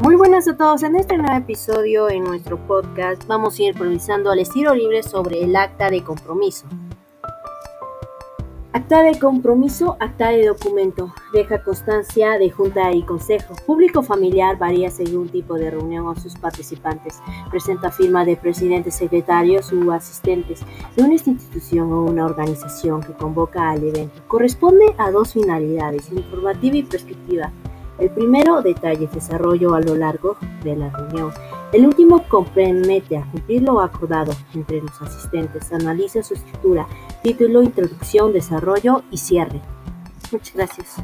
Muy buenas a todos. En este nuevo episodio en nuestro podcast vamos a ir improvisando al estilo libre sobre el acta de compromiso. Acta de compromiso, acta de documento, deja constancia de junta y consejo. Público familiar varía según tipo de reunión o sus participantes. Presenta firma de presidentes, secretarios u asistentes de una institución o una organización que convoca al evento. Corresponde a dos finalidades, informativa y prescriptiva. El primero, detalles, desarrollo a lo largo de la reunión. El último compromete a cumplir lo acordado entre los asistentes, analiza su estructura, título, introducción, desarrollo y cierre. Muchas gracias.